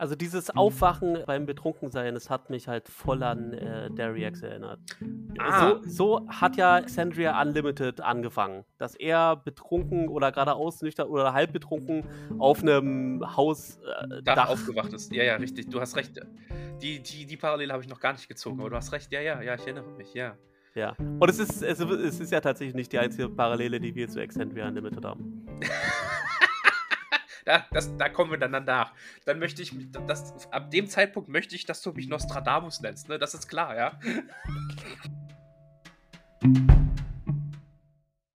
Also dieses Aufwachen beim Betrunkensein, das hat mich halt voll an äh, Dariax erinnert. Ah. So, so hat ja Xandria Unlimited angefangen, dass er betrunken oder gerade ausnüchtert oder halb betrunken auf einem Haus äh, Dach, Dach aufgewacht ist. Ja, ja, richtig. Du hast recht. Die, die, die Parallele habe ich noch gar nicht gezogen, aber du hast recht. Ja, ja, ja, ich erinnere mich, ja. Ja. Und es ist, es, es ist ja tatsächlich nicht die einzige Parallele, die wir zu Xandria Unlimited haben. Da, das, da kommen wir dann danach. Dann möchte ich, das, ab dem Zeitpunkt möchte ich, dass du mich Nostradamus nennst, ne? Das ist klar, ja?